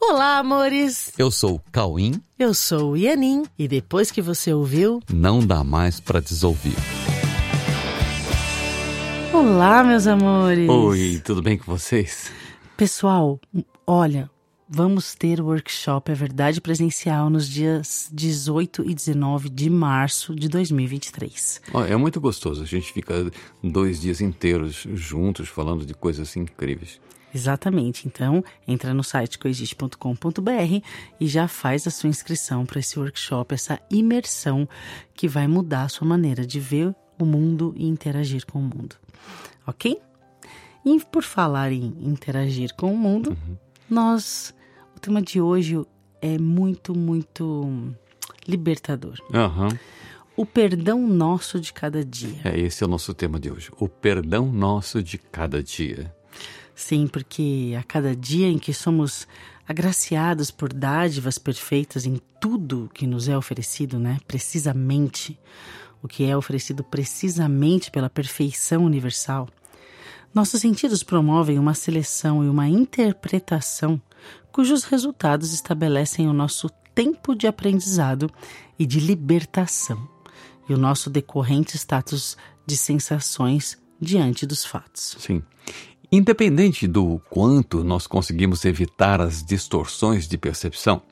Olá, amores! Eu sou o Cauim. Eu sou o Ianin. E depois que você ouviu, Não dá mais pra desouvir. olá, meus amores! Oi, tudo bem com vocês? Pessoal, olha, vamos ter o workshop É Verdade Presencial nos dias 18 e 19 de março de 2023. Ó, é muito gostoso. A gente fica dois dias inteiros juntos falando de coisas incríveis. Exatamente. Então, entra no site coexiste.com.br e já faz a sua inscrição para esse workshop, essa imersão que vai mudar a sua maneira de ver o mundo e interagir com o mundo. Ok? E por falar em interagir com o mundo, nós. O tema de hoje é muito, muito libertador. Aham. O perdão nosso de cada dia. É, esse é o nosso tema de hoje. O perdão nosso de cada dia. Sim, porque a cada dia em que somos agraciados por dádivas perfeitas em tudo que nos é oferecido, né? Precisamente o que é oferecido precisamente pela perfeição universal. Nossos sentidos promovem uma seleção e uma interpretação cujos resultados estabelecem o nosso tempo de aprendizado e de libertação e o nosso decorrente status de sensações diante dos fatos. Sim. Independente do quanto nós conseguimos evitar as distorções de percepção,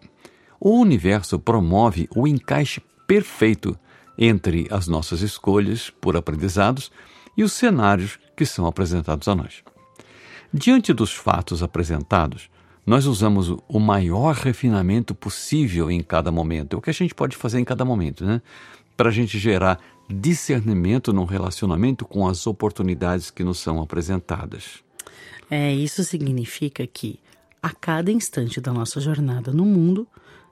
o universo promove o encaixe perfeito entre as nossas escolhas por aprendizados e os cenários que são apresentados a nós. Diante dos fatos apresentados, nós usamos o maior refinamento possível em cada momento, é o que a gente pode fazer em cada momento, né? Para a gente gerar discernimento no relacionamento com as oportunidades que nos são apresentadas. É, isso significa que a cada instante da nossa jornada no mundo,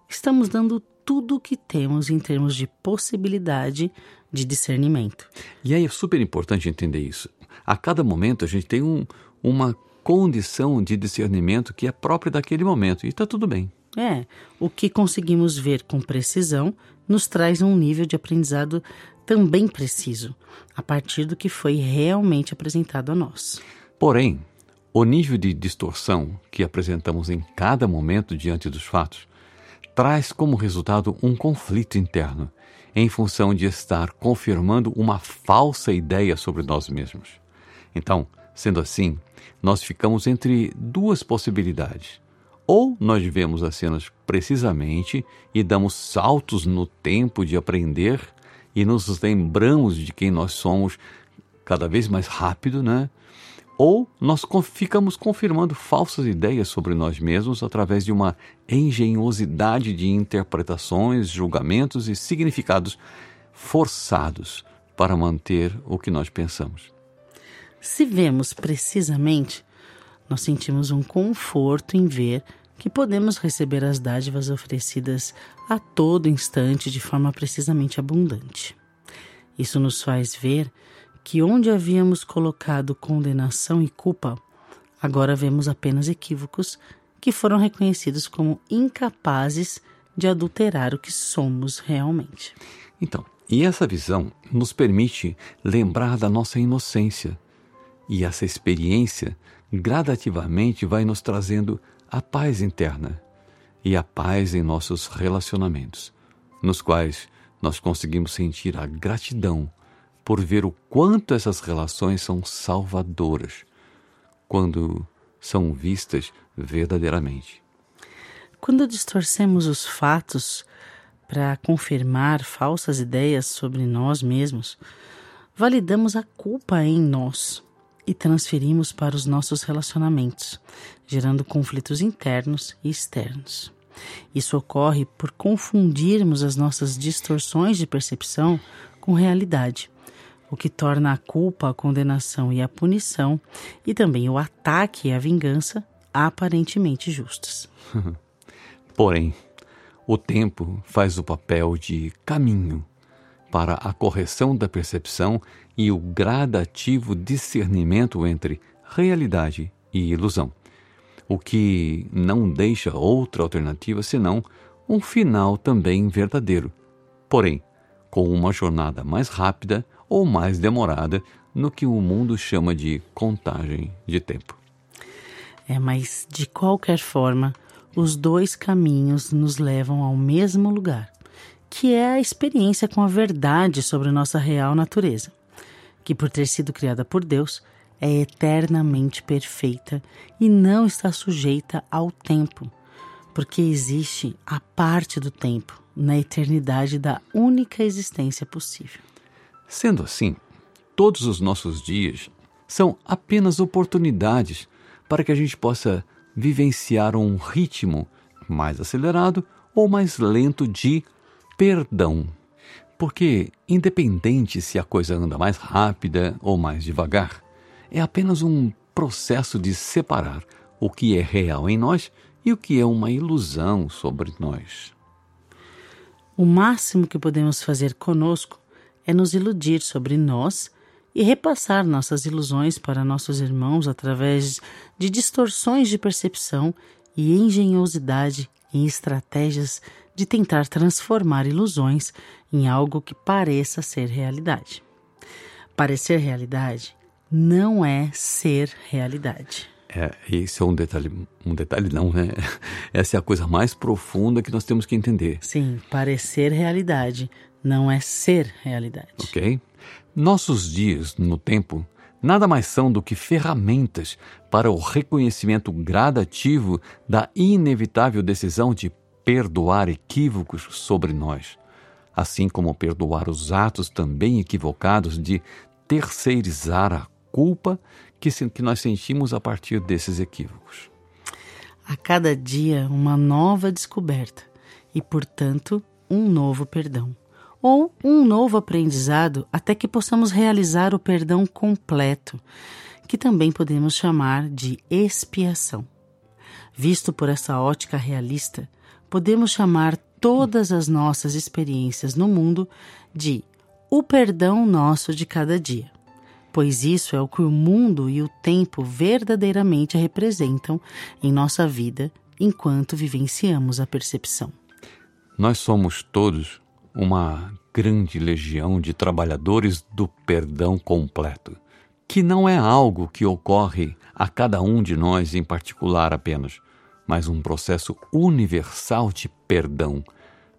estamos dando tudo o que temos em termos de possibilidade de discernimento. E aí é super importante entender isso. A cada momento a gente tem um, uma condição de discernimento que é própria daquele momento e está tudo bem. É, o que conseguimos ver com precisão nos traz um nível de aprendizado também preciso, a partir do que foi realmente apresentado a nós. Porém, o nível de distorção que apresentamos em cada momento diante dos fatos traz como resultado um conflito interno, em função de estar confirmando uma falsa ideia sobre nós mesmos. Então, sendo assim, nós ficamos entre duas possibilidades. Ou nós vemos as cenas precisamente e damos saltos no tempo de aprender e nos lembramos de quem nós somos cada vez mais rápido, né? Ou nós ficamos confirmando falsas ideias sobre nós mesmos através de uma engenhosidade de interpretações, julgamentos e significados forçados para manter o que nós pensamos. Se vemos precisamente, nós sentimos um conforto em ver que podemos receber as dádivas oferecidas a todo instante de forma precisamente abundante. Isso nos faz ver que onde havíamos colocado condenação e culpa, agora vemos apenas equívocos que foram reconhecidos como incapazes de adulterar o que somos realmente. Então, e essa visão nos permite lembrar da nossa inocência. E essa experiência gradativamente vai nos trazendo a paz interna e a paz em nossos relacionamentos, nos quais nós conseguimos sentir a gratidão por ver o quanto essas relações são salvadoras quando são vistas verdadeiramente. Quando distorcemos os fatos para confirmar falsas ideias sobre nós mesmos, validamos a culpa em nós e transferimos para os nossos relacionamentos, gerando conflitos internos e externos. Isso ocorre por confundirmos as nossas distorções de percepção com realidade, o que torna a culpa, a condenação e a punição, e também o ataque e a vingança, aparentemente justas. Porém, o tempo faz o papel de caminho para a correção da percepção e o gradativo discernimento entre realidade e ilusão, o que não deixa outra alternativa senão um final também verdadeiro, porém com uma jornada mais rápida ou mais demorada no que o mundo chama de contagem de tempo. É, mas de qualquer forma, os dois caminhos nos levam ao mesmo lugar, que é a experiência com a verdade sobre nossa real natureza, que, por ter sido criada por Deus, é eternamente perfeita e não está sujeita ao tempo, porque existe a parte do tempo na eternidade da única existência possível. Sendo assim, todos os nossos dias são apenas oportunidades para que a gente possa vivenciar um ritmo mais acelerado ou mais lento de perdão. Porque, independente se a coisa anda mais rápida ou mais devagar, é apenas um processo de separar o que é real em nós e o que é uma ilusão sobre nós. O máximo que podemos fazer conosco é nos iludir sobre nós e repassar nossas ilusões para nossos irmãos através de distorções de percepção e engenhosidade em estratégias de tentar transformar ilusões em algo que pareça ser realidade. Parecer realidade não é ser realidade. É, esse é um detalhe, um detalhe não, né? Essa é a coisa mais profunda que nós temos que entender. Sim, parecer realidade não é ser realidade. Ok? Nossos dias no tempo nada mais são do que ferramentas para o reconhecimento gradativo da inevitável decisão de perdoar equívocos sobre nós, assim como perdoar os atos também equivocados de terceirizar a culpa que, que nós sentimos a partir desses equívocos. A cada dia, uma nova descoberta e, portanto, um novo perdão. Ou um novo aprendizado até que possamos realizar o perdão completo, que também podemos chamar de expiação. Visto por essa ótica realista, podemos chamar todas as nossas experiências no mundo de o perdão nosso de cada dia pois isso é o que o mundo e o tempo verdadeiramente representam em nossa vida enquanto vivenciamos a percepção. Nós somos todos uma grande legião de trabalhadores do perdão completo, que não é algo que ocorre a cada um de nós em particular apenas, mas um processo universal de perdão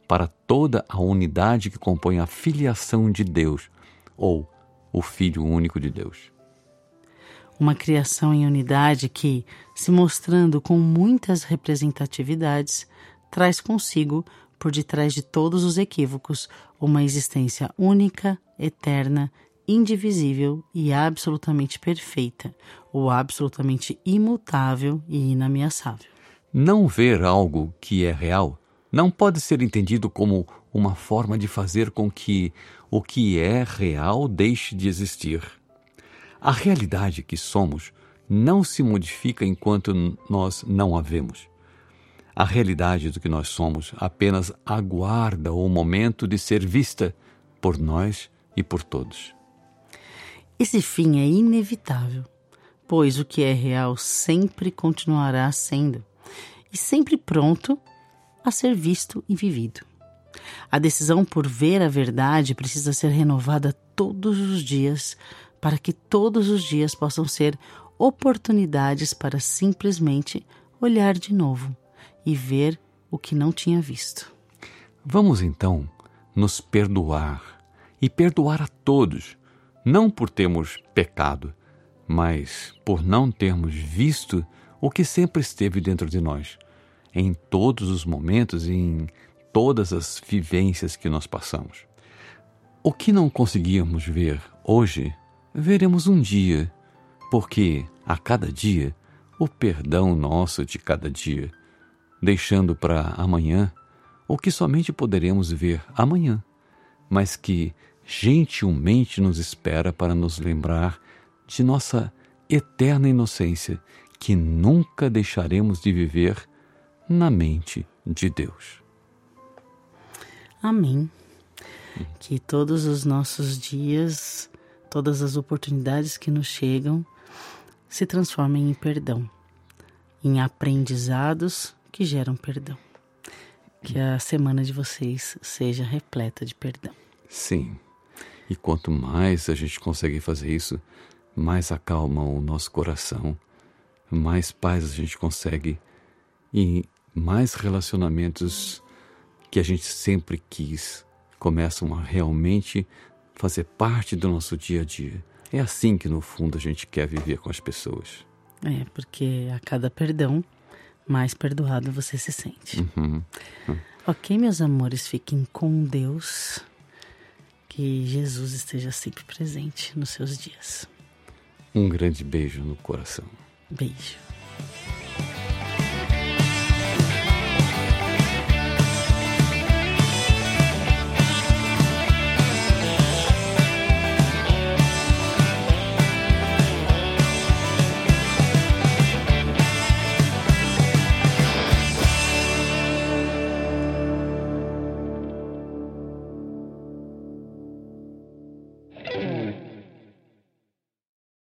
para toda a unidade que compõe a filiação de Deus, ou o Filho único de Deus. Uma criação em unidade que, se mostrando com muitas representatividades, traz consigo, por detrás de todos os equívocos, uma existência única, eterna, indivisível e absolutamente perfeita, ou absolutamente imutável e inameaçável. Não ver algo que é real não pode ser entendido como uma forma de fazer com que o que é real deixe de existir. A realidade que somos não se modifica enquanto nós não a vemos. A realidade do que nós somos apenas aguarda o momento de ser vista por nós e por todos. Esse fim é inevitável, pois o que é real sempre continuará sendo e sempre pronto a ser visto e vivido. A decisão por ver a verdade precisa ser renovada todos os dias, para que todos os dias possam ser oportunidades para simplesmente olhar de novo e ver o que não tinha visto. Vamos então nos perdoar e perdoar a todos, não por termos pecado, mas por não termos visto o que sempre esteve dentro de nós, em todos os momentos e em todas as vivências que nós passamos. O que não conseguíamos ver hoje, veremos um dia, porque a cada dia, o perdão nosso de cada dia, deixando para amanhã o que somente poderemos ver amanhã, mas que gentilmente nos espera para nos lembrar de nossa eterna inocência, que nunca deixaremos de viver na mente de Deus. Amém. Que todos os nossos dias, todas as oportunidades que nos chegam, se transformem em perdão, em aprendizados que geram perdão. Que a semana de vocês seja repleta de perdão. Sim. E quanto mais a gente consegue fazer isso, mais acalma o nosso coração, mais paz a gente consegue e mais relacionamentos que a gente sempre quis começam a realmente fazer parte do nosso dia a dia. É assim que, no fundo, a gente quer viver com as pessoas. É, porque a cada perdão, mais perdoado você se sente. Uhum. Ok, meus amores, fiquem com Deus. Que Jesus esteja sempre presente nos seus dias. Um grande beijo no coração. Beijo.